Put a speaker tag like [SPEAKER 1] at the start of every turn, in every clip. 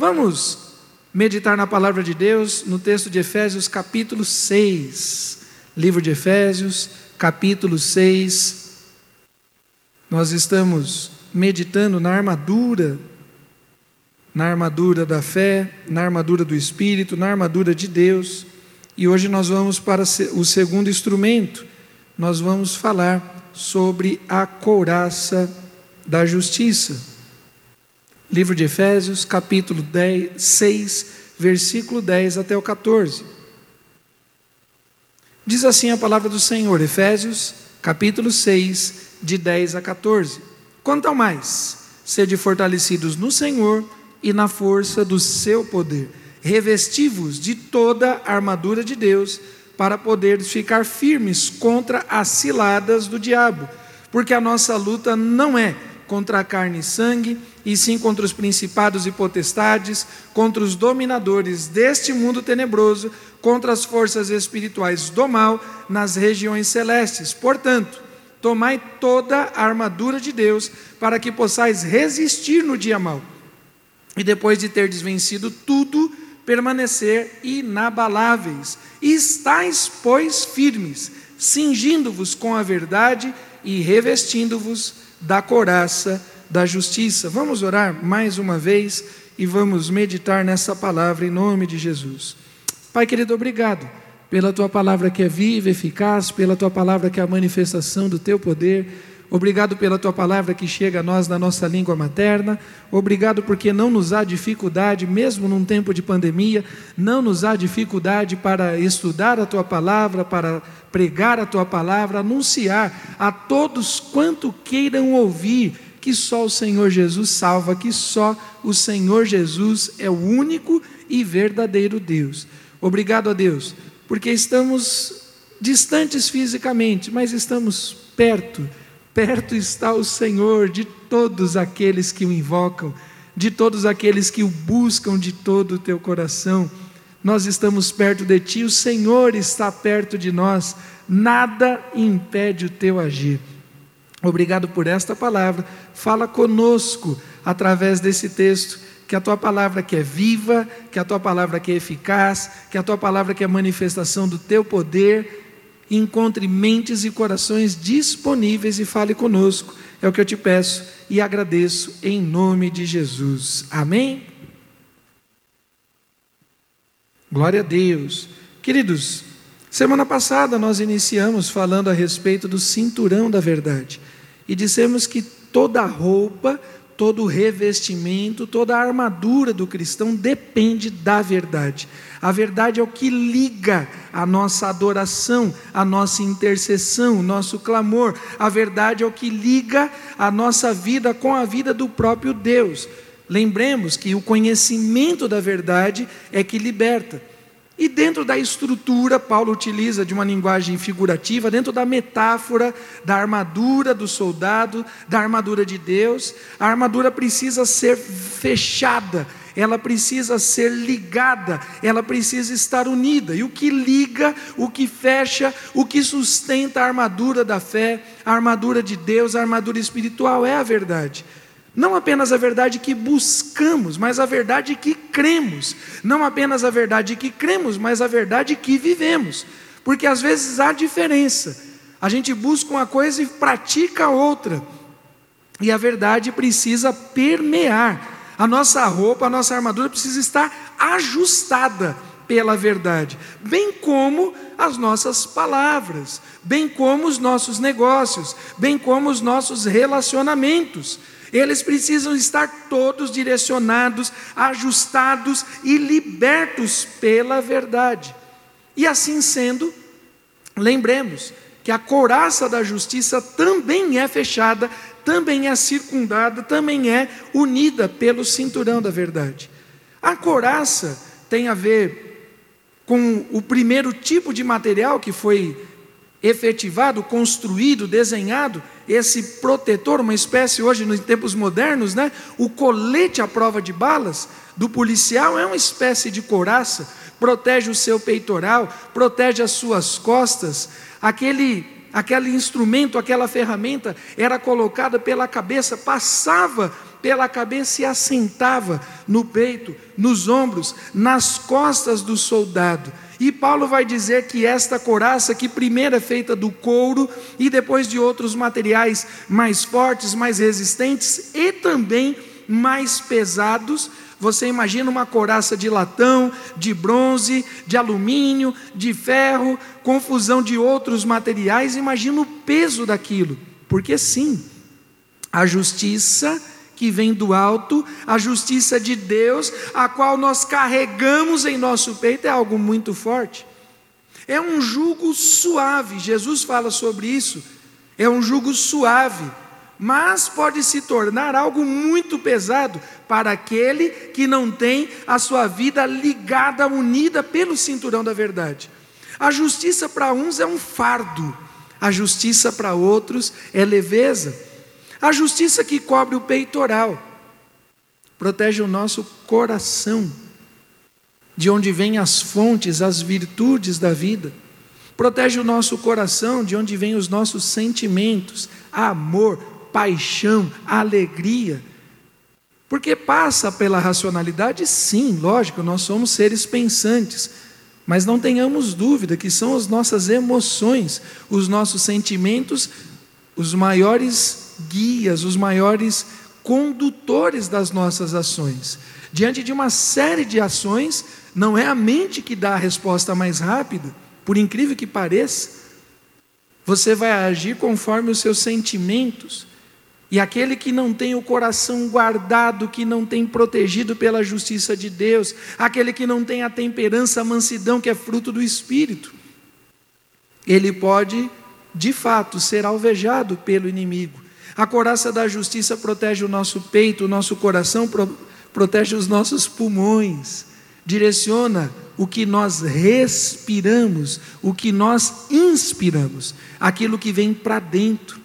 [SPEAKER 1] Vamos meditar na palavra de Deus no texto de Efésios, capítulo 6. Livro de Efésios, capítulo 6. Nós estamos meditando na armadura, na armadura da fé, na armadura do Espírito, na armadura de Deus. E hoje nós vamos para o segundo instrumento. Nós vamos falar sobre a couraça da justiça. Livro de Efésios, capítulo 10, 6, versículo 10 até o 14. Diz assim a palavra do Senhor, Efésios, capítulo 6, de 10 a 14. Quanto ao mais, sede fortalecidos no Senhor e na força do seu poder, revestivos de toda a armadura de Deus, para poderes ficar firmes contra as ciladas do diabo, porque a nossa luta não é contra a carne e sangue, e sim contra os principados e potestades, contra os dominadores deste mundo tenebroso, contra as forças espirituais do mal nas regiões celestes. Portanto, tomai toda a armadura de Deus, para que possais resistir no dia mau. E depois de ter desvencido tudo, permanecer inabaláveis. E estáis, pois, firmes, cingindo-vos com a verdade e revestindo-vos da coraça da justiça. Vamos orar mais uma vez e vamos meditar nessa palavra em nome de Jesus. Pai querido, obrigado pela tua palavra que é viva, eficaz, pela tua palavra que é a manifestação do teu poder. Obrigado pela tua palavra que chega a nós na nossa língua materna. Obrigado porque não nos há dificuldade, mesmo num tempo de pandemia, não nos há dificuldade para estudar a tua palavra, para pregar a tua palavra, anunciar a todos quanto queiram ouvir que só o Senhor Jesus salva, que só o Senhor Jesus é o único e verdadeiro Deus. Obrigado a Deus, porque estamos distantes fisicamente, mas estamos perto Perto está o Senhor de todos aqueles que o invocam, de todos aqueles que o buscam de todo o teu coração. Nós estamos perto de ti, o Senhor está perto de nós, nada impede o teu agir. Obrigado por esta palavra. Fala conosco através desse texto, que a tua palavra que é viva, que a tua palavra que é eficaz, que a tua palavra que é manifestação do teu poder encontre mentes e corações disponíveis e fale conosco. É o que eu te peço e agradeço em nome de Jesus. Amém? Glória a Deus. Queridos, semana passada nós iniciamos falando a respeito do cinturão da verdade e dissemos que toda roupa todo revestimento, toda a armadura do cristão depende da verdade. A verdade é o que liga a nossa adoração, a nossa intercessão, o nosso clamor. A verdade é o que liga a nossa vida com a vida do próprio Deus. Lembremos que o conhecimento da verdade é que liberta. E dentro da estrutura, Paulo utiliza de uma linguagem figurativa, dentro da metáfora da armadura do soldado, da armadura de Deus, a armadura precisa ser fechada, ela precisa ser ligada, ela precisa estar unida. E o que liga, o que fecha, o que sustenta a armadura da fé, a armadura de Deus, a armadura espiritual é a verdade. Não apenas a verdade que buscamos, mas a verdade que cremos. Não apenas a verdade que cremos, mas a verdade que vivemos. Porque às vezes há diferença. A gente busca uma coisa e pratica outra. E a verdade precisa permear. A nossa roupa, a nossa armadura precisa estar ajustada pela verdade, bem como as nossas palavras, bem como os nossos negócios, bem como os nossos relacionamentos. Eles precisam estar todos direcionados, ajustados e libertos pela verdade. E assim sendo, lembremos que a couraça da justiça também é fechada, também é circundada, também é unida pelo cinturão da verdade. A couraça tem a ver com o primeiro tipo de material que foi efetivado, construído, desenhado, esse protetor, uma espécie hoje nos tempos modernos, né? O colete à prova de balas do policial é uma espécie de couraça, protege o seu peitoral, protege as suas costas. Aquele aquele instrumento, aquela ferramenta era colocada pela cabeça, passava pela cabeça e assentava no peito, nos ombros, nas costas do soldado. E Paulo vai dizer que esta coraça, que primeiro é feita do couro e depois de outros materiais mais fortes, mais resistentes e também mais pesados, você imagina uma coraça de latão, de bronze, de alumínio, de ferro, confusão de outros materiais, imagina o peso daquilo. Porque sim, a justiça que vem do alto, a justiça de Deus, a qual nós carregamos em nosso peito, é algo muito forte. É um jugo suave, Jesus fala sobre isso. É um jugo suave, mas pode se tornar algo muito pesado para aquele que não tem a sua vida ligada, unida pelo cinturão da verdade. A justiça para uns é um fardo, a justiça para outros é leveza. A justiça que cobre o peitoral protege o nosso coração, de onde vêm as fontes, as virtudes da vida. Protege o nosso coração, de onde vêm os nossos sentimentos, amor, paixão, alegria. Porque passa pela racionalidade, sim, lógico, nós somos seres pensantes, mas não tenhamos dúvida que são as nossas emoções, os nossos sentimentos, os maiores guias, os maiores condutores das nossas ações. Diante de uma série de ações, não é a mente que dá a resposta mais rápida, por incrível que pareça. Você vai agir conforme os seus sentimentos. E aquele que não tem o coração guardado, que não tem protegido pela justiça de Deus, aquele que não tem a temperança, a mansidão que é fruto do Espírito, ele pode, de fato, ser alvejado pelo inimigo. A coraça da justiça protege o nosso peito, o nosso coração, pro, protege os nossos pulmões, direciona o que nós respiramos, o que nós inspiramos, aquilo que vem para dentro.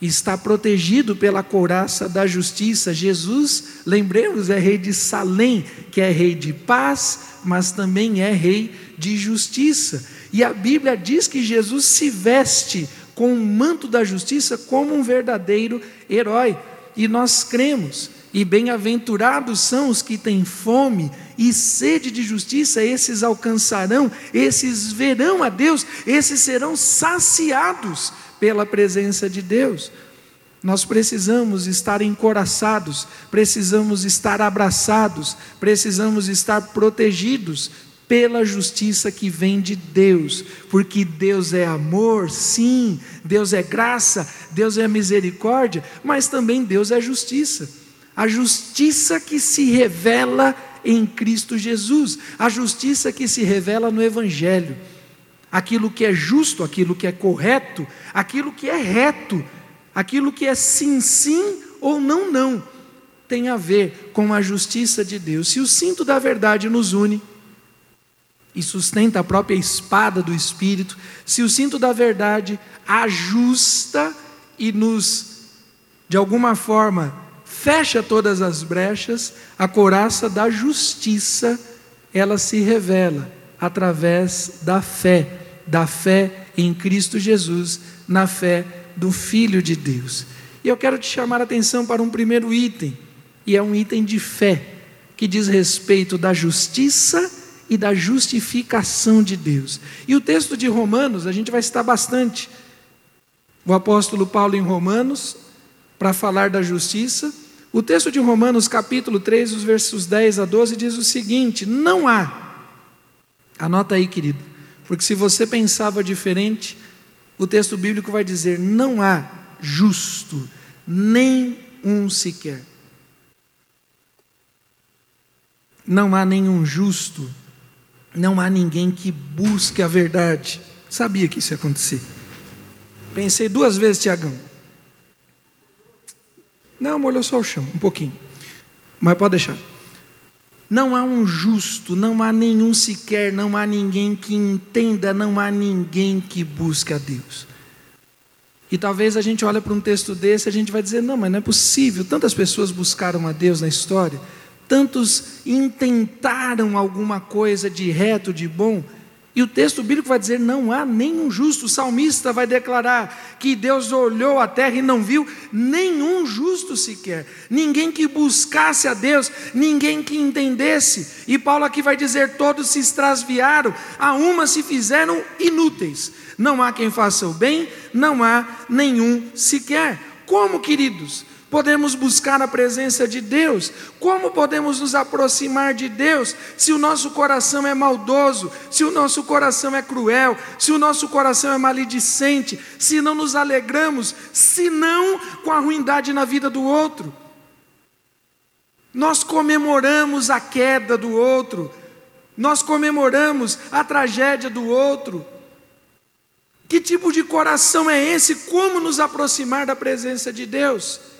[SPEAKER 1] Está protegido pela couraça da justiça. Jesus, lembremos, é rei de Salém, que é rei de paz, mas também é rei de justiça. E a Bíblia diz que Jesus se veste com o manto da justiça como um verdadeiro herói. E nós cremos, e bem-aventurados são os que têm fome e sede de justiça, esses alcançarão, esses verão a Deus, esses serão saciados pela presença de Deus. Nós precisamos estar encoraçados, precisamos estar abraçados, precisamos estar protegidos pela justiça que vem de Deus, porque Deus é amor, sim, Deus é graça, Deus é misericórdia, mas também Deus é justiça. A justiça que se revela em Cristo Jesus, a justiça que se revela no Evangelho. Aquilo que é justo, aquilo que é correto, aquilo que é reto, aquilo que é sim, sim ou não, não, tem a ver com a justiça de Deus. Se o cinto da verdade nos une, e sustenta a própria espada do Espírito, se o cinto da verdade ajusta e nos, de alguma forma, fecha todas as brechas, a coraça da justiça, ela se revela através da fé, da fé em Cristo Jesus, na fé do Filho de Deus. E eu quero te chamar a atenção para um primeiro item, e é um item de fé, que diz respeito da justiça e da justificação de Deus. E o texto de Romanos, a gente vai citar bastante. O apóstolo Paulo em Romanos, para falar da justiça. O texto de Romanos, capítulo 3, os versos 10 a 12, diz o seguinte: Não há, anota aí, querido, porque se você pensava diferente, o texto bíblico vai dizer: Não há justo, nem um sequer. Não há nenhum justo não há ninguém que busque a verdade. Sabia que isso ia acontecer. Pensei duas vezes, Tiagão. Não, molhou só o chão, um pouquinho. Mas pode deixar. Não há um justo, não há nenhum sequer, não há ninguém que entenda, não há ninguém que busque a Deus. E talvez a gente olhe para um texto desse e a gente vai dizer: não, mas não é possível. Tantas pessoas buscaram a Deus na história tantos intentaram alguma coisa de reto, de bom, E o texto bíblico vai dizer: não há nenhum justo. O salmista vai declarar que Deus olhou a terra e não viu nenhum justo sequer, ninguém que buscasse a Deus, ninguém que entendesse. E Paulo aqui vai dizer: todos se extraviaram, a uma se fizeram inúteis. Não há quem faça o bem, não há nenhum sequer. Como, queridos? Podemos buscar a presença de Deus? Como podemos nos aproximar de Deus se o nosso coração é maldoso, se o nosso coração é cruel, se o nosso coração é maledicente, se não nos alegramos, se não com a ruindade na vida do outro? Nós comemoramos a queda do outro, nós comemoramos a tragédia do outro. Que tipo de coração é esse? Como nos aproximar da presença de Deus?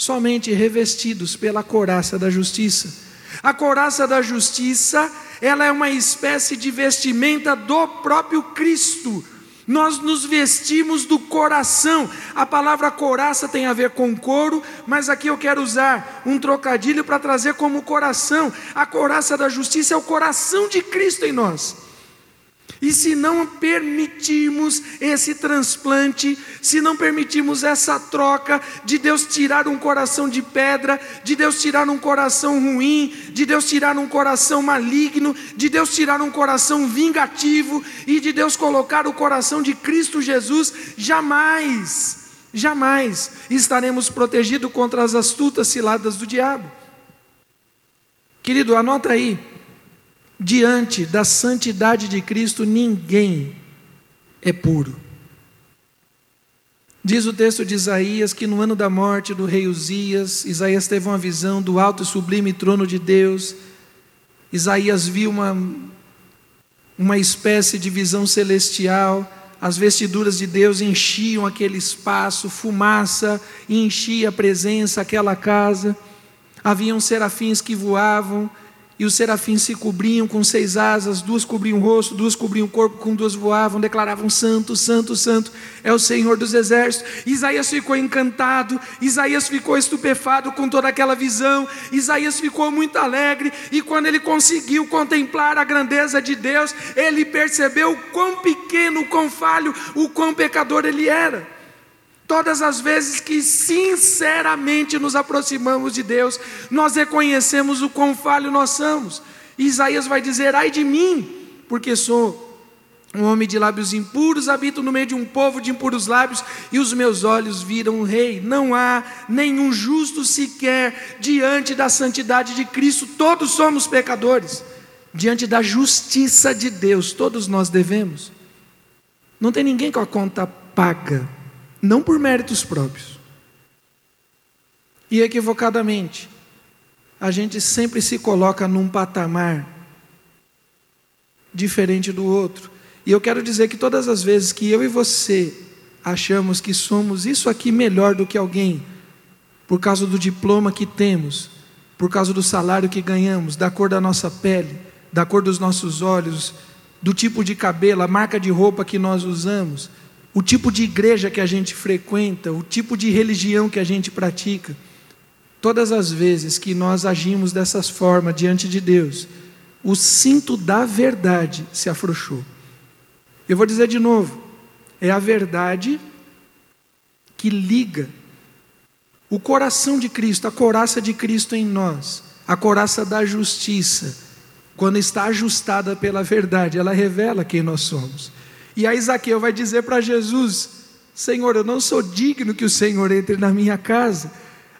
[SPEAKER 1] Somente revestidos pela couraça da justiça. A couraça da justiça, ela é uma espécie de vestimenta do próprio Cristo. Nós nos vestimos do coração. A palavra couraça tem a ver com couro, mas aqui eu quero usar um trocadilho para trazer como coração. A couraça da justiça é o coração de Cristo em nós. E se não permitirmos esse transplante, se não permitirmos essa troca de Deus tirar um coração de pedra, de Deus tirar um coração ruim, de Deus tirar um coração maligno, de Deus tirar um coração vingativo e de Deus colocar o coração de Cristo Jesus, jamais, jamais estaremos protegidos contra as astutas ciladas do diabo. Querido, anota aí diante da santidade de Cristo, ninguém é puro. Diz o texto de Isaías que no ano da morte do rei Uzias, Isaías teve uma visão do alto e sublime trono de Deus. Isaías viu uma, uma espécie de visão celestial. As vestiduras de Deus enchiam aquele espaço, fumaça enchia a presença, aquela casa. Haviam serafins que voavam, e os serafins se cobriam com seis asas, duas cobriam o rosto, duas cobriam o corpo, com duas voavam, declaravam: Santo, Santo, Santo é o Senhor dos exércitos. Isaías ficou encantado, Isaías ficou estupefado com toda aquela visão, Isaías ficou muito alegre, e quando ele conseguiu contemplar a grandeza de Deus, ele percebeu o quão pequeno, o quão falho, o quão pecador ele era. Todas as vezes que sinceramente nos aproximamos de Deus, nós reconhecemos o quão falho nós somos. Isaías vai dizer: ai de mim, porque sou um homem de lábios impuros, habito no meio de um povo de impuros lábios, e os meus olhos viram o Rei. Não há nenhum justo sequer diante da santidade de Cristo, todos somos pecadores. Diante da justiça de Deus, todos nós devemos. Não tem ninguém com a conta paga não por méritos próprios. E equivocadamente, a gente sempre se coloca num patamar diferente do outro. E eu quero dizer que todas as vezes que eu e você achamos que somos isso aqui melhor do que alguém, por causa do diploma que temos, por causa do salário que ganhamos, da cor da nossa pele, da cor dos nossos olhos, do tipo de cabelo, a marca de roupa que nós usamos, o tipo de igreja que a gente frequenta, o tipo de religião que a gente pratica. Todas as vezes que nós agimos dessas formas diante de Deus, o cinto da verdade se afrouxou. Eu vou dizer de novo: é a verdade que liga o coração de Cristo, a coraça de Cristo em nós, a coraça da justiça, quando está ajustada pela verdade, ela revela quem nós somos. E aí Zaqueu vai dizer para Jesus: Senhor, eu não sou digno que o Senhor entre na minha casa.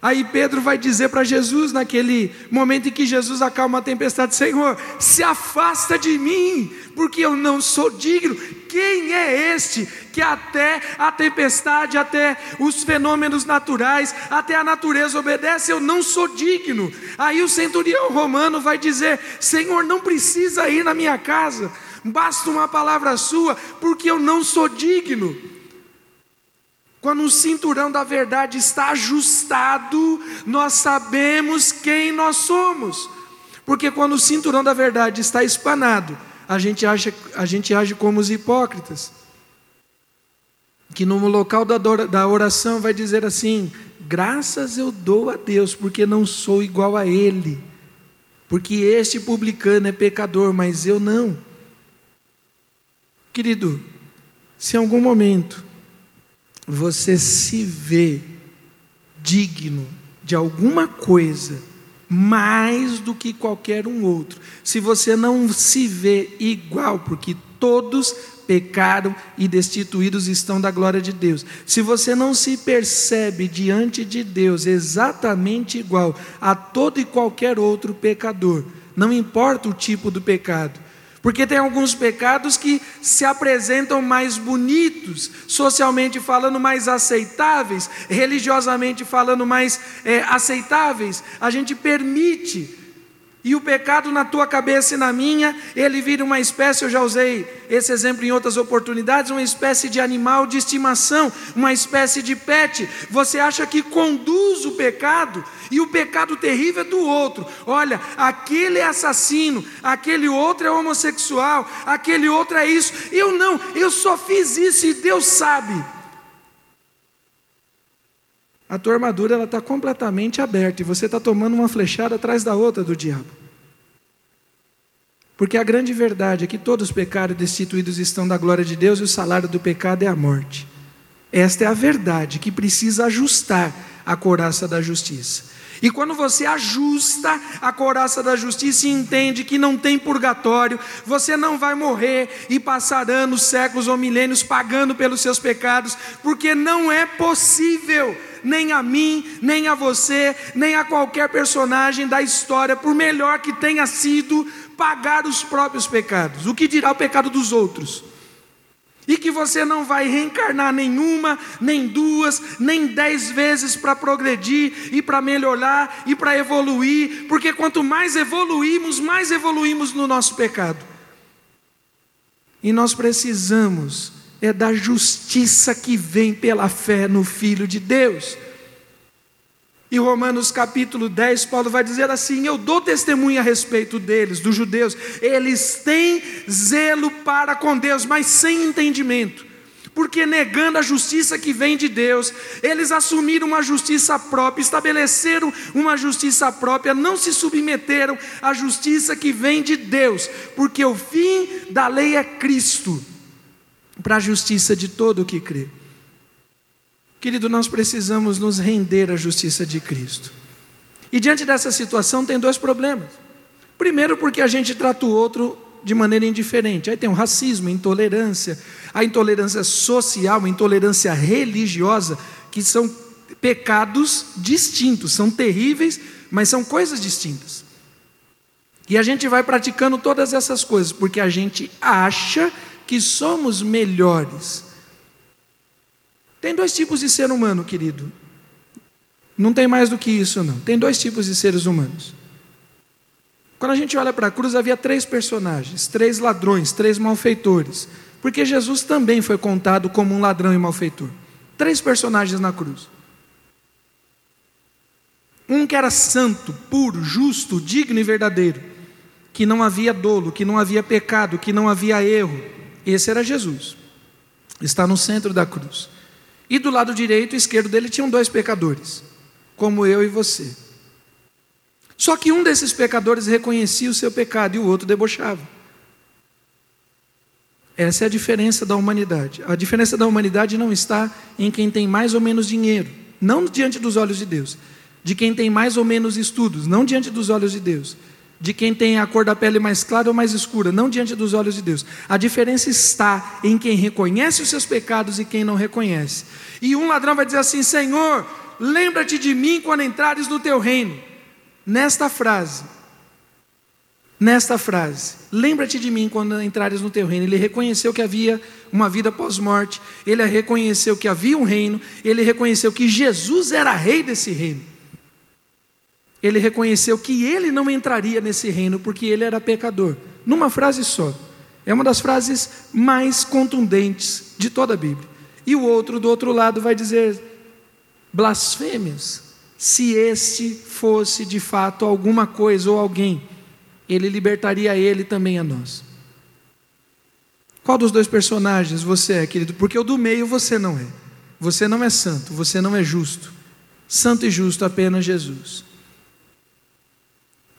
[SPEAKER 1] Aí Pedro vai dizer para Jesus, naquele momento em que Jesus acalma a tempestade: Senhor, se afasta de mim, porque eu não sou digno. Quem é este que até a tempestade, até os fenômenos naturais, até a natureza obedece? Eu não sou digno. Aí o centurião romano vai dizer: Senhor, não precisa ir na minha casa basta uma palavra sua, porque eu não sou digno. Quando o cinturão da verdade está ajustado, nós sabemos quem nós somos. Porque quando o cinturão da verdade está espanado, a gente, acha, a gente age como os hipócritas. Que no local da oração vai dizer assim: graças eu dou a Deus, porque não sou igual a Ele. Porque este publicano é pecador, mas eu não. Querido, se em algum momento você se vê digno de alguma coisa mais do que qualquer um outro, se você não se vê igual, porque todos pecaram e destituídos estão da glória de Deus. Se você não se percebe diante de Deus exatamente igual a todo e qualquer outro pecador, não importa o tipo do pecado, porque tem alguns pecados que se apresentam mais bonitos, socialmente falando, mais aceitáveis, religiosamente falando, mais é, aceitáveis. A gente permite e o pecado na tua cabeça e na minha, ele vira uma espécie, eu já usei esse exemplo em outras oportunidades, uma espécie de animal de estimação, uma espécie de pet. Você acha que conduz o pecado e o pecado terrível é do outro. Olha, aquele é assassino, aquele outro é homossexual, aquele outro é isso. Eu não, eu só fiz isso e Deus sabe a tua armadura ela está completamente aberta e você está tomando uma flechada atrás da outra do diabo. Porque a grande verdade é que todos os pecados destituídos estão da glória de Deus e o salário do pecado é a morte. Esta é a verdade que precisa ajustar a coraça da justiça. E quando você ajusta a coraça da justiça e entende que não tem purgatório, você não vai morrer e passar anos, séculos ou milênios pagando pelos seus pecados, porque não é possível nem a mim, nem a você, nem a qualquer personagem da história, por melhor que tenha sido, pagar os próprios pecados. O que dirá o pecado dos outros? E que você não vai reencarnar nenhuma, nem duas, nem dez vezes para progredir e para melhorar e para evoluir, porque quanto mais evoluímos, mais evoluímos no nosso pecado. E nós precisamos é da justiça que vem pela fé no Filho de Deus. E Romanos capítulo 10, Paulo vai dizer assim: Eu dou testemunho a respeito deles, dos judeus, eles têm zelo para com Deus, mas sem entendimento, porque negando a justiça que vem de Deus, eles assumiram uma justiça própria, estabeleceram uma justiça própria, não se submeteram à justiça que vem de Deus, porque o fim da lei é Cristo para a justiça de todo o que crê. Querido, nós precisamos nos render à justiça de Cristo. E diante dessa situação tem dois problemas. Primeiro, porque a gente trata o outro de maneira indiferente. Aí tem o racismo, a intolerância, a intolerância social, a intolerância religiosa, que são pecados distintos, são terríveis, mas são coisas distintas. E a gente vai praticando todas essas coisas porque a gente acha que somos melhores. Tem dois tipos de ser humano, querido. Não tem mais do que isso, não. Tem dois tipos de seres humanos. Quando a gente olha para a cruz, havia três personagens, três ladrões, três malfeitores. Porque Jesus também foi contado como um ladrão e malfeitor. Três personagens na cruz. Um que era santo, puro, justo, digno e verdadeiro, que não havia dolo, que não havia pecado, que não havia erro. Esse era Jesus. Está no centro da cruz. E do lado direito e esquerdo dele tinham dois pecadores, como eu e você. Só que um desses pecadores reconhecia o seu pecado e o outro debochava. Essa é a diferença da humanidade. A diferença da humanidade não está em quem tem mais ou menos dinheiro, não diante dos olhos de Deus, de quem tem mais ou menos estudos, não diante dos olhos de Deus, de quem tem a cor da pele mais clara ou mais escura, não diante dos olhos de Deus. A diferença está em quem reconhece os seus pecados e quem não reconhece. E um ladrão vai dizer assim: Senhor, lembra-te de mim quando entrares no teu reino. Nesta frase, nesta frase, lembra-te de mim quando entrares no teu reino. Ele reconheceu que havia uma vida pós-morte, ele reconheceu que havia um reino, ele reconheceu que Jesus era rei desse reino ele reconheceu que ele não entraria nesse reino porque ele era pecador. Numa frase só. É uma das frases mais contundentes de toda a Bíblia. E o outro, do outro lado, vai dizer blasfêmias. Se este fosse de fato alguma coisa ou alguém, ele libertaria ele também a nós. Qual dos dois personagens você é, querido? Porque o do meio você não é. Você não é santo, você não é justo. Santo e justo apenas Jesus.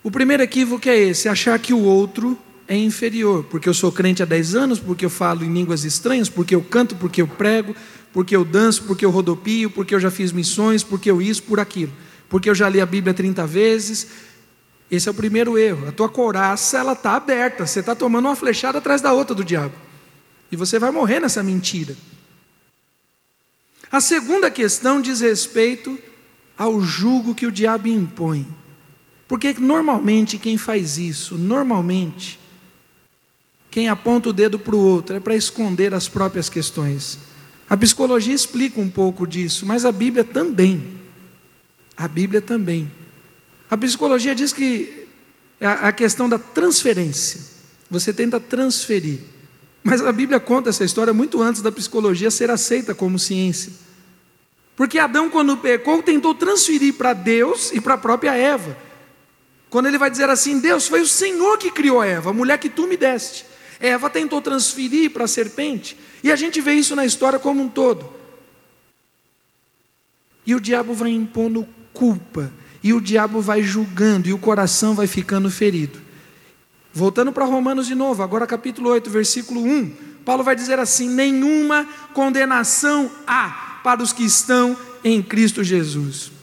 [SPEAKER 1] O primeiro equívoco é esse: achar que o outro é inferior, porque eu sou crente há 10 anos, porque eu falo em línguas estranhas, porque eu canto, porque eu prego, porque eu danço, porque eu rodopio, porque eu já fiz missões, porque eu isso, por aquilo, porque eu já li a Bíblia 30 vezes. Esse é o primeiro erro. A tua coraça ela está aberta, você está tomando uma flechada atrás da outra do diabo. E você vai morrer nessa mentira. A segunda questão diz respeito ao jugo que o diabo impõe. Porque normalmente quem faz isso, normalmente, quem aponta o dedo para o outro é para esconder as próprias questões. A psicologia explica um pouco disso, mas a Bíblia também. A Bíblia também. A psicologia diz que a questão da transferência. Você tenta transferir. Mas a Bíblia conta essa história muito antes da psicologia ser aceita como ciência. Porque Adão, quando pecou, tentou transferir para Deus e para a própria Eva. Quando ele vai dizer assim: Deus, foi o Senhor que criou a Eva, a mulher que tu me deste. Eva tentou transferir para a serpente, e a gente vê isso na história como um todo. E o diabo vai impondo culpa, e o diabo vai julgando, e o coração vai ficando ferido. Voltando para Romanos de novo, agora capítulo 8, versículo 1, Paulo vai dizer assim: Nenhuma condenação há para os que estão em Cristo Jesus.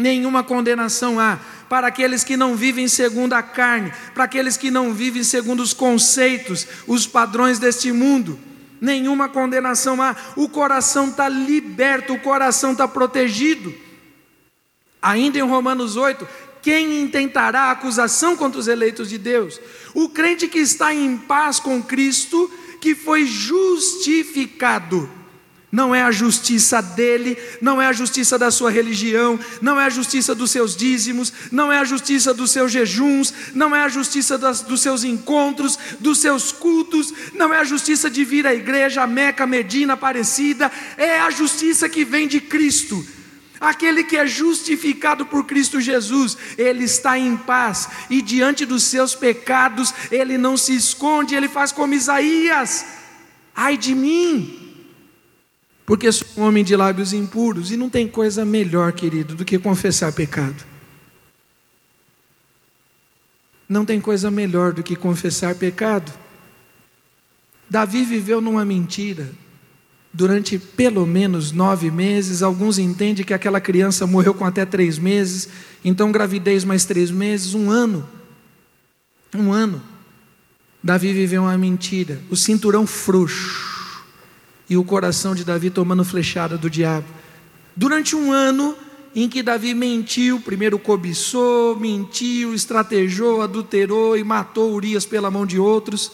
[SPEAKER 1] Nenhuma condenação há para aqueles que não vivem segundo a carne, para aqueles que não vivem segundo os conceitos, os padrões deste mundo. Nenhuma condenação há, o coração está liberto, o coração está protegido. Ainda em Romanos 8, quem intentará acusação contra os eleitos de Deus? O crente que está em paz com Cristo, que foi justificado não é a justiça dele, não é a justiça da sua religião, não é a justiça dos seus dízimos, não é a justiça dos seus jejuns, não é a justiça das, dos seus encontros, dos seus cultos, não é a justiça de vir à igreja, Meca, Medina, Aparecida, é a justiça que vem de Cristo. Aquele que é justificado por Cristo Jesus, ele está em paz e diante dos seus pecados, ele não se esconde, ele faz como Isaías: ai de mim, porque sou um homem de lábios impuros e não tem coisa melhor, querido, do que confessar pecado. Não tem coisa melhor do que confessar pecado. Davi viveu numa mentira durante pelo menos nove meses. Alguns entendem que aquela criança morreu com até três meses, então gravidez mais três meses, um ano. Um ano. Davi viveu uma mentira, o cinturão frouxo e o coração de Davi tomando flechada do diabo. Durante um ano em que Davi mentiu, primeiro cobiçou, mentiu, estrategou, adulterou e matou Urias pela mão de outros.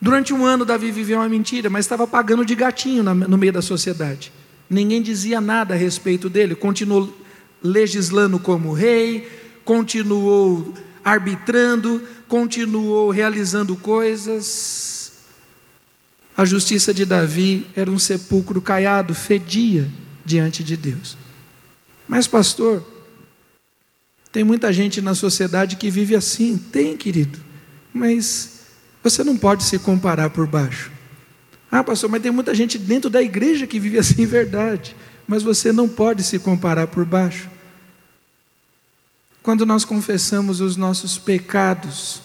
[SPEAKER 1] Durante um ano Davi viveu uma mentira, mas estava pagando de gatinho no meio da sociedade. Ninguém dizia nada a respeito dele, continuou legislando como rei, continuou arbitrando, continuou realizando coisas, a justiça de Davi era um sepulcro caiado, fedia diante de Deus. Mas, pastor, tem muita gente na sociedade que vive assim. Tem, querido. Mas você não pode se comparar por baixo. Ah, pastor, mas tem muita gente dentro da igreja que vive assim, verdade. Mas você não pode se comparar por baixo. Quando nós confessamos os nossos pecados,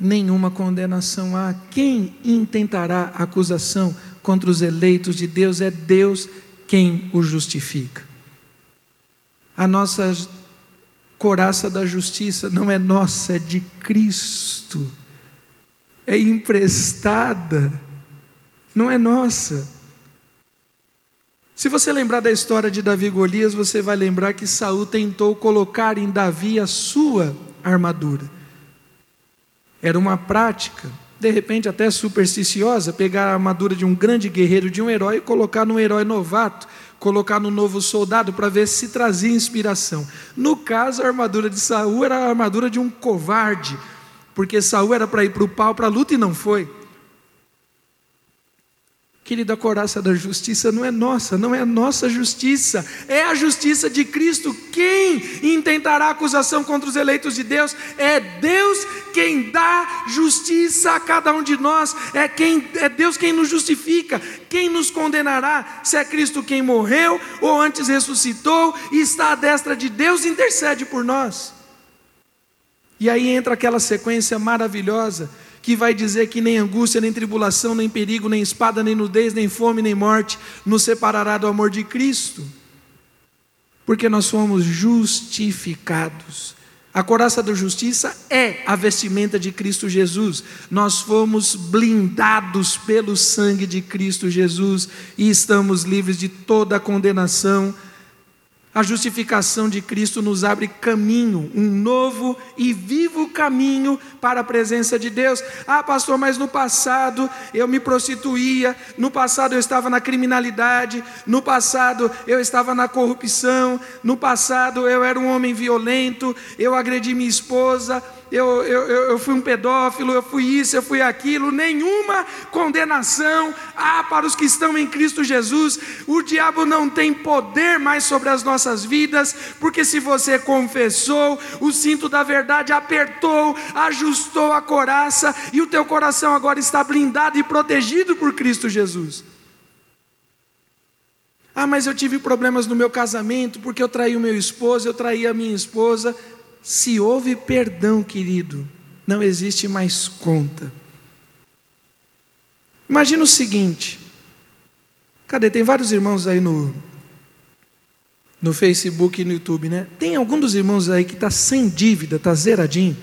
[SPEAKER 1] nenhuma condenação há. Quem intentará acusação contra os eleitos de Deus? É Deus quem os justifica. A nossa coraça da justiça não é nossa, é de Cristo. É emprestada, não é nossa. Se você lembrar da história de Davi Golias, você vai lembrar que Saul tentou colocar em Davi a sua armadura. Era uma prática, de repente até supersticiosa, pegar a armadura de um grande guerreiro, de um herói, e colocar num herói novato, colocar no novo soldado para ver se trazia inspiração. No caso, a armadura de Saul era a armadura de um covarde, porque Saul era para ir para o pau, para a luta e não foi. Querida, coraça da justiça não é nossa, não é a nossa justiça, é a justiça de Cristo. Quem intentará acusação contra os eleitos de Deus? É Deus quem dá justiça a cada um de nós, é, quem, é Deus quem nos justifica. Quem nos condenará? Se é Cristo quem morreu ou antes ressuscitou e está à destra de Deus, intercede por nós. E aí entra aquela sequência maravilhosa que vai dizer que nem angústia, nem tribulação, nem perigo, nem espada, nem nudez, nem fome, nem morte nos separará do amor de Cristo. Porque nós somos justificados. A coraça da justiça é a vestimenta de Cristo Jesus. Nós fomos blindados pelo sangue de Cristo Jesus e estamos livres de toda condenação a justificação de Cristo nos abre caminho, um novo e vivo caminho para a presença de Deus. Ah, pastor, mas no passado eu me prostituía, no passado eu estava na criminalidade, no passado eu estava na corrupção, no passado eu era um homem violento, eu agredi minha esposa eu, eu, eu fui um pedófilo, eu fui isso, eu fui aquilo, nenhuma condenação há para os que estão em Cristo Jesus. O diabo não tem poder mais sobre as nossas vidas, porque se você confessou, o cinto da verdade apertou, ajustou a coraça, e o teu coração agora está blindado e protegido por Cristo Jesus. Ah, mas eu tive problemas no meu casamento porque eu traí o meu esposo, eu traí a minha esposa. Se houve perdão, querido, não existe mais conta. Imagina o seguinte: cadê? Tem vários irmãos aí no, no Facebook e no YouTube, né? Tem algum dos irmãos aí que está sem dívida, está zeradinho?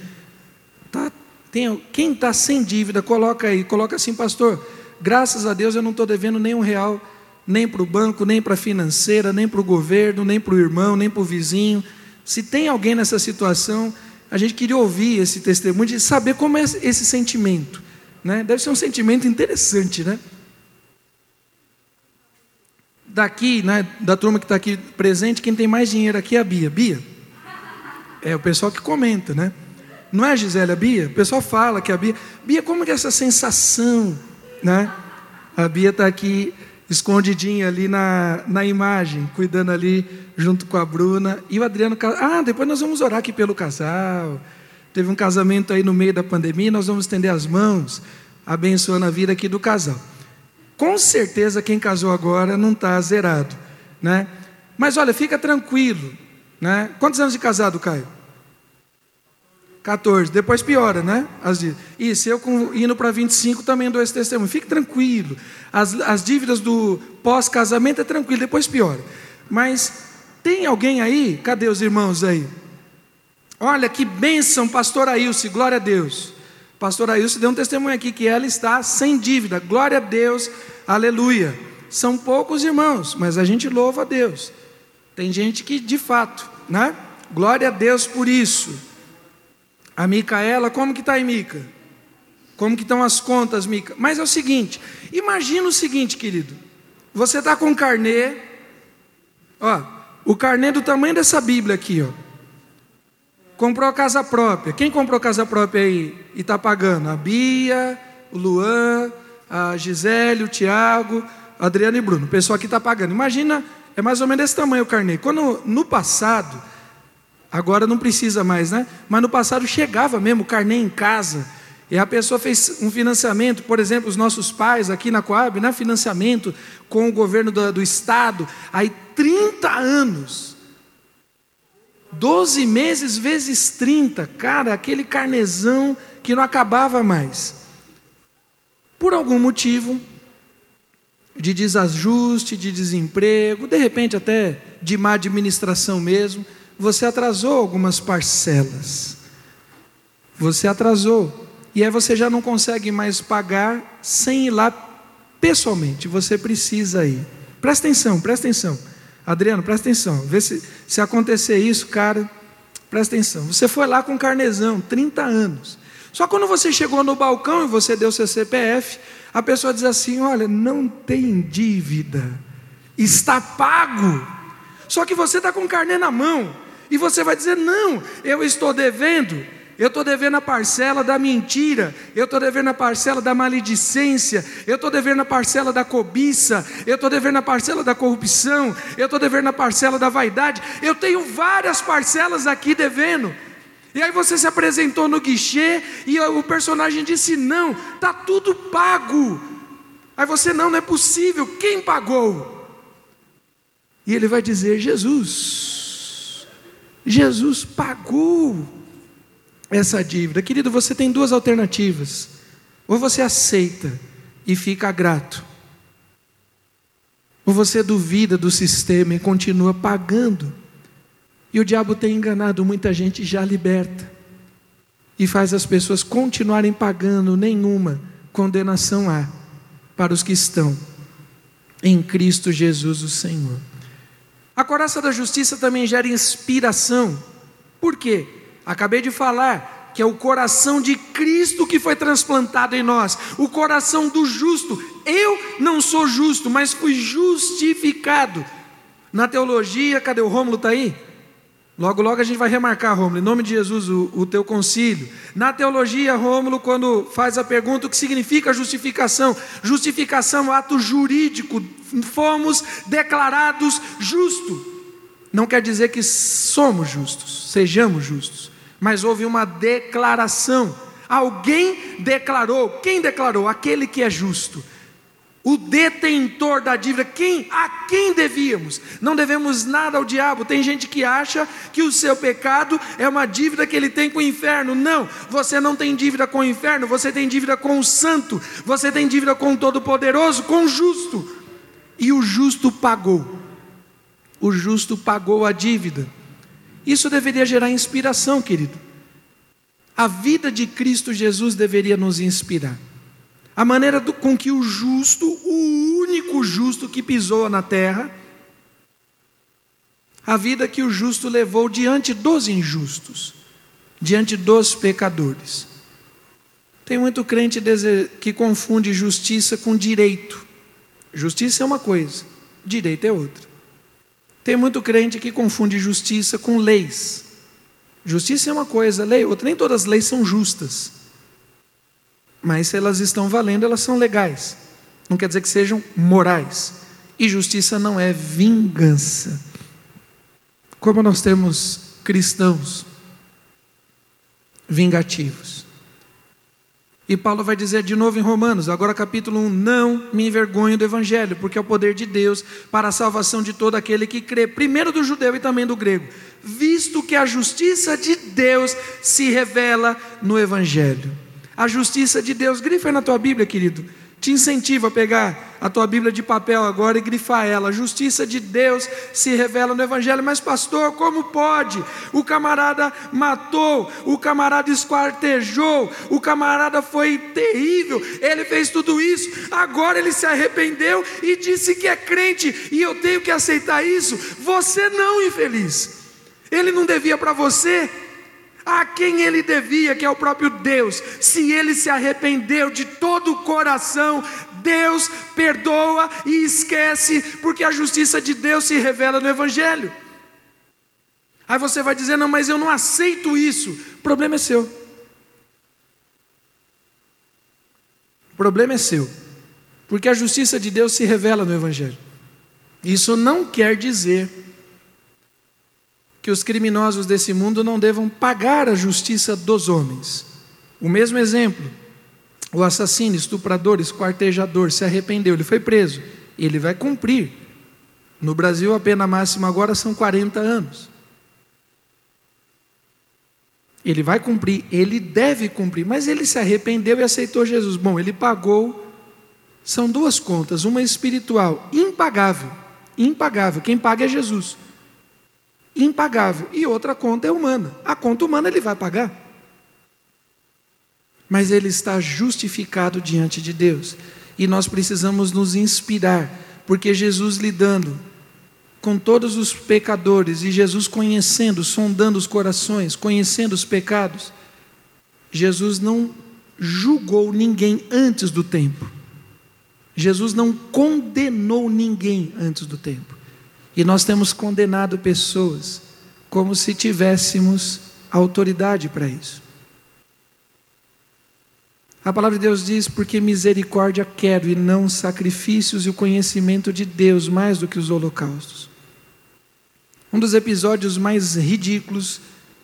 [SPEAKER 1] Tá, tem, quem está sem dívida, coloca aí, coloca assim, pastor. Graças a Deus eu não estou devendo nem um real, nem para o banco, nem para a financeira, nem para o governo, nem para o irmão, nem para o vizinho. Se tem alguém nessa situação, a gente queria ouvir esse testemunho de saber como é esse sentimento. Né? Deve ser um sentimento interessante, né? Daqui, né, da turma que está aqui presente, quem tem mais dinheiro aqui é a Bia. Bia? É o pessoal que comenta, né? Não é, Gisele, a Bia? O pessoal fala que a Bia. Bia, como é essa sensação, né? A Bia está aqui escondidinha ali na, na imagem, cuidando ali junto com a Bruna. E o Adriano, ah, depois nós vamos orar aqui pelo casal. Teve um casamento aí no meio da pandemia, nós vamos estender as mãos, abençoando a vida aqui do casal. Com certeza quem casou agora não está zerado, né? Mas olha, fica tranquilo, né? Quantos anos de casado, Caio? 14. Depois piora, né? As dívidas. Isso, eu indo para 25 também dou esse testemunho. Fique tranquilo. As, as dívidas do pós-casamento é tranquilo, depois piora. Mas tem alguém aí? Cadê os irmãos aí? Olha que bênção, pastor Ailce, glória a Deus. Pastor Ailce deu um testemunho aqui que ela está sem dívida. Glória a Deus, aleluia. São poucos irmãos, mas a gente louva a Deus. Tem gente que de fato, né? Glória a Deus por isso. A Micaela, como que está aí, Mica? Como que estão as contas, Mica? Mas é o seguinte, imagina o seguinte, querido. Você está com carnê, ó, o carnê do tamanho dessa Bíblia aqui, ó. Comprou casa própria. Quem comprou casa própria aí e está pagando? A Bia, o Luan, a Gisele, o Tiago, Adriano e Bruno. O pessoal aqui está pagando. Imagina, é mais ou menos desse tamanho o carnê. Quando no passado Agora não precisa mais, né? Mas no passado chegava mesmo carnê em casa. E a pessoa fez um financiamento, por exemplo, os nossos pais aqui na Coab, né? financiamento com o governo do, do estado, aí 30 anos. 12 meses vezes 30, cara, aquele carnezão que não acabava mais. Por algum motivo, de desajuste, de desemprego, de repente até de má administração mesmo, você atrasou algumas parcelas. Você atrasou. E aí você já não consegue mais pagar sem ir lá pessoalmente. Você precisa ir. Presta atenção, presta atenção. Adriano, presta atenção. Vê se, se acontecer isso, cara, presta atenção. Você foi lá com carnezão, 30 anos. Só quando você chegou no balcão e você deu seu CPF, a pessoa diz assim: olha, não tem dívida, está pago. Só que você está com carnê na mão. E você vai dizer: não, eu estou devendo, eu estou devendo a parcela da mentira, eu estou devendo a parcela da maledicência, eu estou devendo a parcela da cobiça, eu estou devendo a parcela da corrupção, eu estou devendo a parcela da vaidade, eu tenho várias parcelas aqui devendo. E aí você se apresentou no guichê e o personagem disse: não, está tudo pago. Aí você, não, não é possível, quem pagou? E ele vai dizer: Jesus. Jesus pagou. essa dívida. Querido, você tem duas alternativas. Ou você aceita e fica grato, ou você duvida do sistema e continua pagando. E o diabo tem enganado muita gente já liberta e faz as pessoas continuarem pagando, nenhuma condenação há para os que estão em Cristo Jesus, o Senhor. A coraça da justiça também gera inspiração. Por quê? Acabei de falar que é o coração de Cristo que foi transplantado em nós, o coração do justo. Eu não sou justo, mas fui justificado. Na teologia, cadê o Rômulo? Está aí? Logo, logo a gente vai remarcar, Rômulo, em nome de Jesus, o, o teu concílio. Na teologia, Rômulo, quando faz a pergunta o que significa justificação, justificação ato jurídico, fomos declarados justos. Não quer dizer que somos justos, sejamos justos, mas houve uma declaração. Alguém declarou, quem declarou? Aquele que é justo o detentor da dívida, quem a quem devíamos? Não devemos nada ao diabo. Tem gente que acha que o seu pecado é uma dívida que ele tem com o inferno. Não, você não tem dívida com o inferno, você tem dívida com o santo, você tem dívida com o todo-poderoso, com o justo. E o justo pagou. O justo pagou a dívida. Isso deveria gerar inspiração, querido. A vida de Cristo Jesus deveria nos inspirar a maneira do, com que o justo, o único justo que pisou na terra, a vida que o justo levou diante dos injustos, diante dos pecadores. Tem muito crente que confunde justiça com direito. Justiça é uma coisa, direito é outra. Tem muito crente que confunde justiça com leis. Justiça é uma coisa, lei é outra. Nem todas as leis são justas. Mas se elas estão valendo, elas são legais. Não quer dizer que sejam morais. E justiça não é vingança. Como nós temos cristãos vingativos. E Paulo vai dizer de novo em Romanos, agora capítulo 1: Não me envergonho do Evangelho, porque é o poder de Deus para a salvação de todo aquele que crê, primeiro do judeu e também do grego, visto que a justiça de Deus se revela no Evangelho a justiça de Deus. Grifa aí na tua Bíblia, querido. Te incentivo a pegar a tua Bíblia de papel agora e grifar ela. A justiça de Deus se revela no Evangelho. Mas, pastor, como pode? O camarada matou, o camarada esquartejou, o camarada foi terrível, ele fez tudo isso. Agora ele se arrependeu e disse que é crente, e eu tenho que aceitar isso. Você não, infeliz. Ele não devia para você, a quem ele devia, que é o próprio Deus. Se ele se arrependeu de todo o coração, Deus perdoa e esquece, porque a justiça de Deus se revela no Evangelho. Aí você vai dizer: não, mas eu não aceito isso. O problema é seu. O problema é seu, porque a justiça de Deus se revela no Evangelho. Isso não quer dizer que os criminosos desse mundo não devam pagar a justiça dos homens. O mesmo exemplo: o assassino, estuprador, esquartejador se arrependeu, ele foi preso, ele vai cumprir. No Brasil, a pena máxima agora são 40 anos. Ele vai cumprir, ele deve cumprir, mas ele se arrependeu e aceitou Jesus. Bom, ele pagou. São duas contas, uma espiritual, impagável, impagável. Quem paga é Jesus impagável. E outra conta é humana. A conta humana ele vai pagar. Mas ele está justificado diante de Deus. E nós precisamos nos inspirar, porque Jesus lidando com todos os pecadores e Jesus conhecendo, sondando os corações, conhecendo os pecados, Jesus não julgou ninguém antes do tempo. Jesus não condenou ninguém antes do tempo. E nós temos condenado pessoas como se tivéssemos autoridade para isso. A palavra de Deus diz: Porque misericórdia quero e não sacrifícios e o conhecimento de Deus mais do que os holocaustos. Um dos episódios mais ridículos,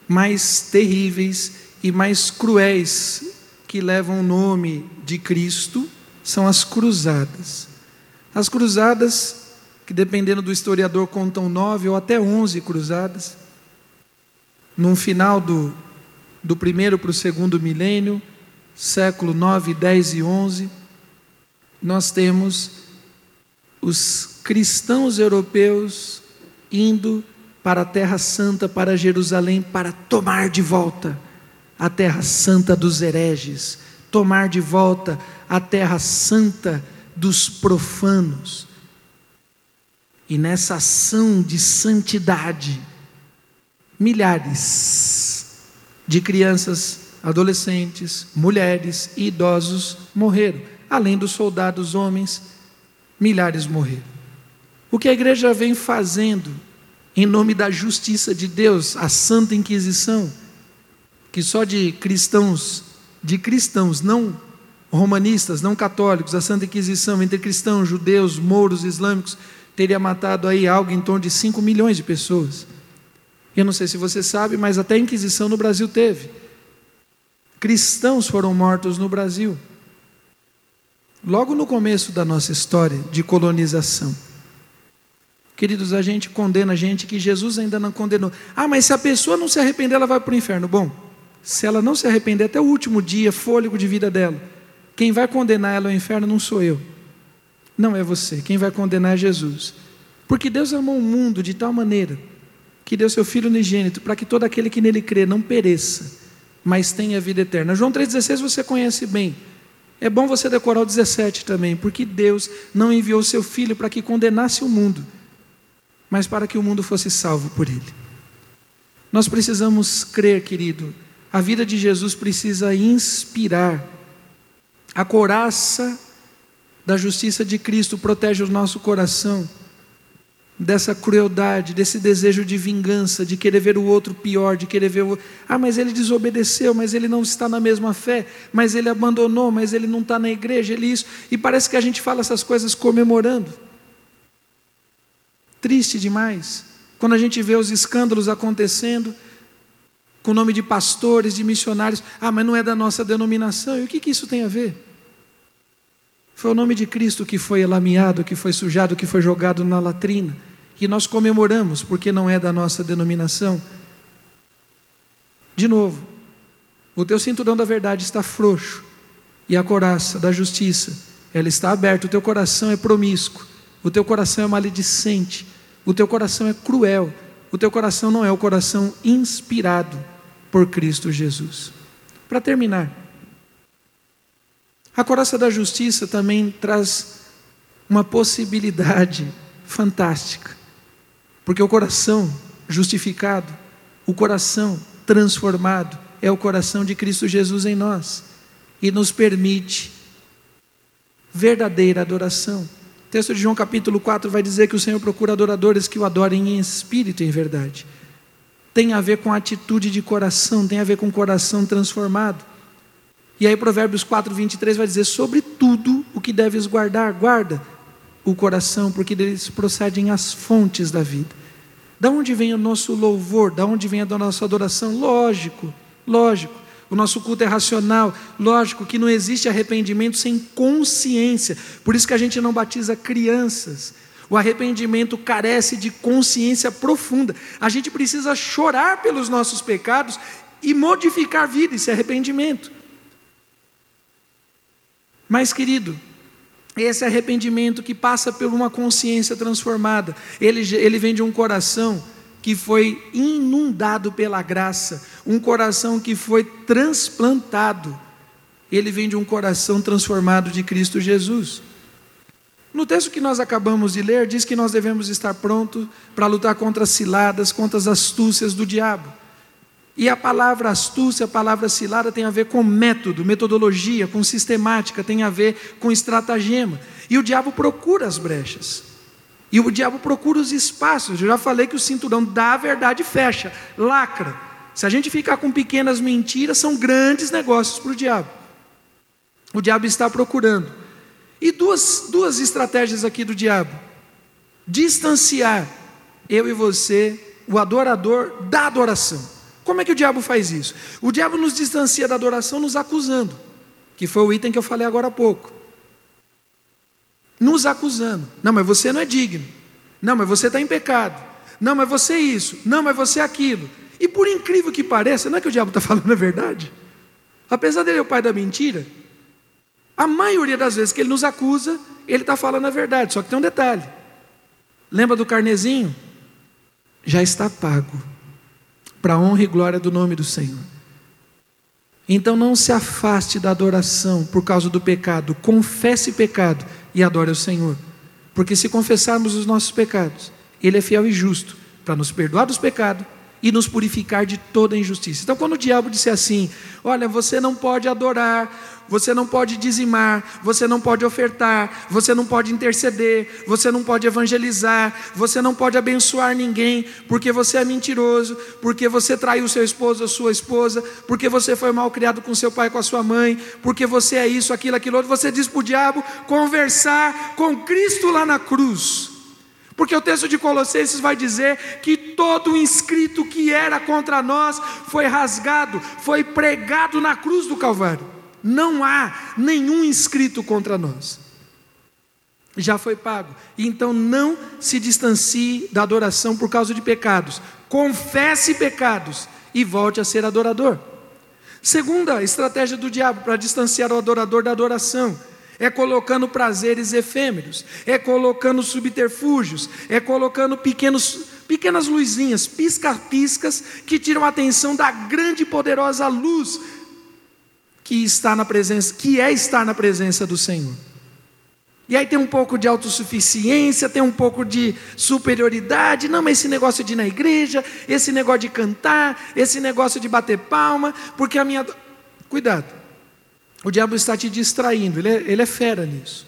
[SPEAKER 1] mais terríveis e mais cruéis que levam o nome de Cristo são as cruzadas. As cruzadas que dependendo do historiador contam nove ou até onze cruzadas. No final do do primeiro para o segundo milênio, século 9, 10 e 11, nós temos os cristãos europeus indo para a Terra Santa, para Jerusalém, para tomar de volta a Terra Santa dos hereges, tomar de volta a Terra Santa dos profanos. E nessa ação de santidade, milhares de crianças, adolescentes, mulheres e idosos morreram, além dos soldados homens, milhares morreram. O que a igreja vem fazendo em nome da justiça de Deus, a Santa Inquisição, que só de cristãos, de cristãos não romanistas, não católicos, a Santa Inquisição entre cristãos, judeus, mouros, islâmicos, teria matado aí algo em torno de 5 milhões de pessoas. Eu não sei se você sabe, mas até a Inquisição no Brasil teve. Cristãos foram mortos no Brasil. Logo no começo da nossa história de colonização. Queridos, a gente condena a gente que Jesus ainda não condenou. Ah, mas se a pessoa não se arrepender, ela vai para o inferno. Bom, se ela não se arrepender até o último dia, fôlego de vida dela, quem vai condenar ela ao inferno não sou eu. Não é você. Quem vai condenar é Jesus. Porque Deus amou o mundo de tal maneira que deu seu Filho unigênito para que todo aquele que nele crê não pereça, mas tenha vida eterna. João 3,16 você conhece bem. É bom você decorar o 17 também, porque Deus não enviou seu Filho para que condenasse o mundo, mas para que o mundo fosse salvo por ele. Nós precisamos crer, querido, a vida de Jesus precisa inspirar. A coraça da justiça de Cristo protege o nosso coração dessa crueldade, desse desejo de vingança, de querer ver o outro pior, de querer ver o ah, mas ele desobedeceu, mas ele não está na mesma fé, mas ele abandonou, mas ele não está na igreja, ele isso, e parece que a gente fala essas coisas comemorando. Triste demais. Quando a gente vê os escândalos acontecendo, com o nome de pastores, de missionários, ah, mas não é da nossa denominação, e o que, que isso tem a ver? Foi o nome de Cristo que foi lameado, que foi sujado, que foi jogado na latrina, e nós comemoramos porque não é da nossa denominação. De novo, o teu cinturão da verdade está frouxo, e a coraça da justiça, ela está aberta, o teu coração é promíscuo, o teu coração é maledicente, o teu coração é cruel, o teu coração não é o coração inspirado por Cristo Jesus. Para terminar, a coraça da justiça também traz uma possibilidade fantástica, porque o coração justificado, o coração transformado, é o coração de Cristo Jesus em nós e nos permite verdadeira adoração texto de João capítulo 4 vai dizer que o Senhor procura adoradores que o adorem em espírito e em verdade. Tem a ver com atitude de coração, tem a ver com coração transformado. E aí Provérbios 4, 23 vai dizer, sobre tudo o que deves guardar, guarda o coração, porque deles procedem as fontes da vida. Da onde vem o nosso louvor? Da onde vem a nossa adoração? Lógico, lógico o nosso culto é racional. Lógico que não existe arrependimento sem consciência. Por isso que a gente não batiza crianças. O arrependimento carece de consciência profunda. A gente precisa chorar pelos nossos pecados e modificar a vida, esse arrependimento. Mas, querido, esse arrependimento que passa por uma consciência transformada, ele, ele vem de um coração que foi inundado pela graça, um coração que foi transplantado. Ele vem de um coração transformado de Cristo Jesus. No texto que nós acabamos de ler, diz que nós devemos estar prontos para lutar contra as ciladas, contra as astúcias do diabo. E a palavra astúcia, a palavra cilada tem a ver com método, metodologia, com sistemática, tem a ver com estratagema. E o diabo procura as brechas. E o diabo procura os espaços. Eu já falei que o cinturão da verdade fecha, lacra. Se a gente ficar com pequenas mentiras, são grandes negócios para o diabo. O diabo está procurando. E duas, duas estratégias aqui do diabo: distanciar eu e você, o adorador, da adoração. Como é que o diabo faz isso? O diabo nos distancia da adoração nos acusando, que foi o item que eu falei agora há pouco nos acusando. Não, mas você não é digno. Não, mas você está em pecado. Não, mas você é isso. Não, mas você é aquilo. E por incrível que pareça, não é que o diabo está falando a verdade. Apesar dele ser o pai da mentira, a maioria das vezes que ele nos acusa, ele está falando a verdade. Só que tem um detalhe: lembra do carnezinho? Já está pago, para a honra e glória do nome do Senhor. Então não se afaste da adoração por causa do pecado, confesse pecado e adore o Senhor. Porque se confessarmos os nossos pecados, Ele é fiel e justo para nos perdoar dos pecados e nos purificar de toda injustiça. Então, quando o diabo disser assim: Olha, você não pode adorar, você não pode dizimar, você não pode ofertar, você não pode interceder, você não pode evangelizar, você não pode abençoar ninguém, porque você é mentiroso, porque você traiu seu esposo ou sua esposa, porque você foi mal criado com seu pai, com a sua mãe, porque você é isso, aquilo, aquilo outro. Você diz para o diabo conversar com Cristo lá na cruz. Porque o texto de Colossenses vai dizer que todo inscrito que era contra nós foi rasgado, foi pregado na cruz do Calvário. Não há nenhum inscrito contra nós. Já foi pago. Então não se distancie da adoração por causa de pecados. Confesse pecados e volte a ser adorador. Segunda estratégia do diabo para distanciar o adorador da adoração é colocando prazeres efêmeros, é colocando subterfúgios, é colocando pequenos, pequenas luzinhas, pisca-piscas, que tiram a atenção da grande e poderosa luz que está na presença, que é estar na presença do Senhor. E aí tem um pouco de autossuficiência, tem um pouco de superioridade. Não, mas esse negócio de ir na igreja, esse negócio de cantar, esse negócio de bater palma, porque a minha. Cuidado. O diabo está te distraindo, ele é, ele é fera nisso.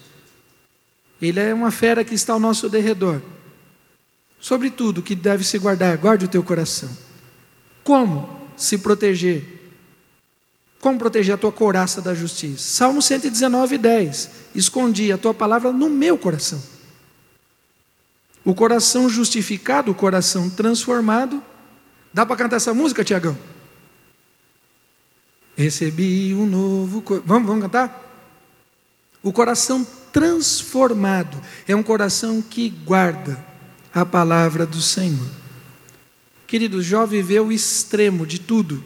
[SPEAKER 1] Ele é uma fera que está ao nosso derredor. Sobretudo, que deve se guardar, guarde o teu coração. Como se proteger? Como proteger a tua couraça da justiça? Salmo 119, 10. Escondi a tua palavra no meu coração. O coração justificado, o coração transformado. Dá para cantar essa música, Tiagão? Recebi um novo. Vamos, vamos cantar? O coração transformado é um coração que guarda a palavra do Senhor. Querido, Jó viveu o extremo de tudo,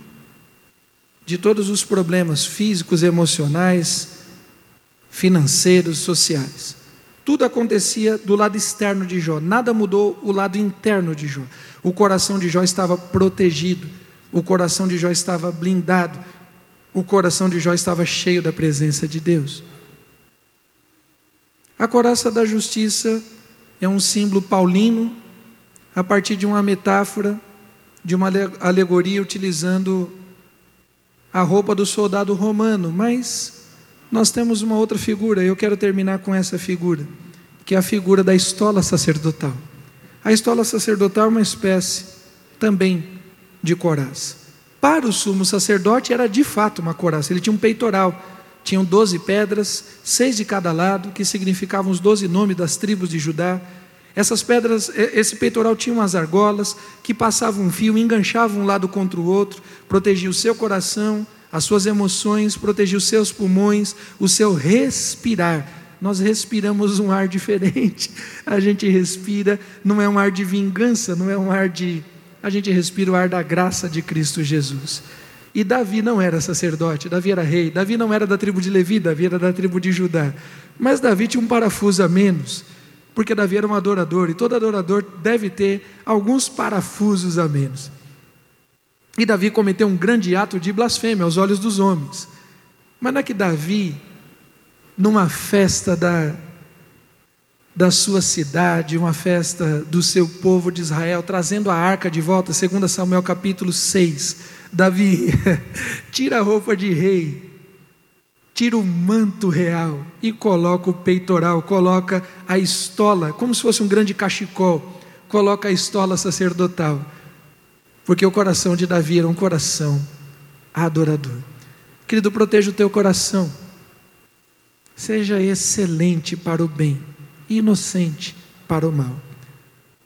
[SPEAKER 1] de todos os problemas físicos, emocionais, financeiros, sociais. Tudo acontecia do lado externo de Jó, nada mudou o lado interno de Jó. O coração de Jó estava protegido, o coração de Jó estava blindado, o coração de Jó estava cheio da presença de Deus. A coraça da justiça é um símbolo paulino, a partir de uma metáfora, de uma alegoria utilizando a roupa do soldado romano, mas nós temos uma outra figura, eu quero terminar com essa figura, que é a figura da estola sacerdotal. A estola sacerdotal é uma espécie também de coraça. Para o sumo sacerdote era de fato uma coraça, ele tinha um peitoral, tinham doze pedras, seis de cada lado, que significavam os doze nomes das tribos de Judá. Essas pedras, esse peitoral tinha umas argolas que passavam um fio, enganchavam um lado contra o outro, protegia o seu coração, as suas emoções, protegia os seus pulmões, o seu respirar. Nós respiramos um ar diferente. A gente respira, não é um ar de vingança, não é um ar de a gente respira o ar da graça de Cristo Jesus. E Davi não era sacerdote, Davi era rei, Davi não era da tribo de Levi, Davi era da tribo de Judá. Mas Davi tinha um parafuso a menos, porque Davi era um adorador, e todo adorador deve ter alguns parafusos a menos. E Davi cometeu um grande ato de blasfêmia aos olhos dos homens. Mas não é que Davi, numa festa da da sua cidade, uma festa do seu povo de Israel, trazendo a arca de volta, segundo Samuel capítulo 6. Davi tira a roupa de rei, tira o manto real e coloca o peitoral, coloca a estola, como se fosse um grande cachecol, coloca a estola sacerdotal. Porque o coração de Davi era um coração adorador. Querido, proteja o teu coração. Seja excelente para o bem inocente para o mal.